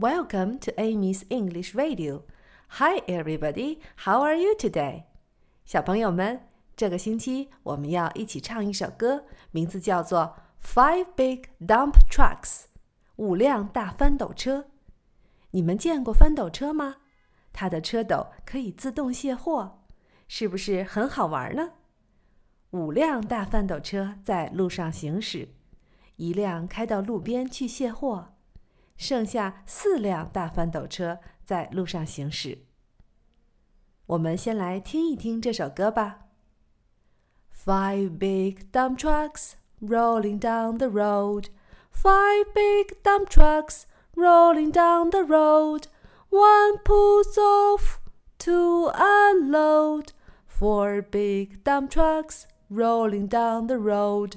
Welcome to Amy's English Radio. Hi, everybody. How are you today? 小朋友们，这个星期我们要一起唱一首歌，名字叫做《Five Big Dump Trucks》五辆大翻斗车。你们见过翻斗车吗？它的车斗可以自动卸货，是不是很好玩呢？五辆大翻斗车在路上行驶，一辆开到路边去卸货，剩下四辆大翻斗车在路上行驶。我们先来听一听这首歌吧。Five big dump trucks rolling down the road. Five big dump trucks rolling down the road. One pulls off to unload. Four big dump trucks rolling down the road.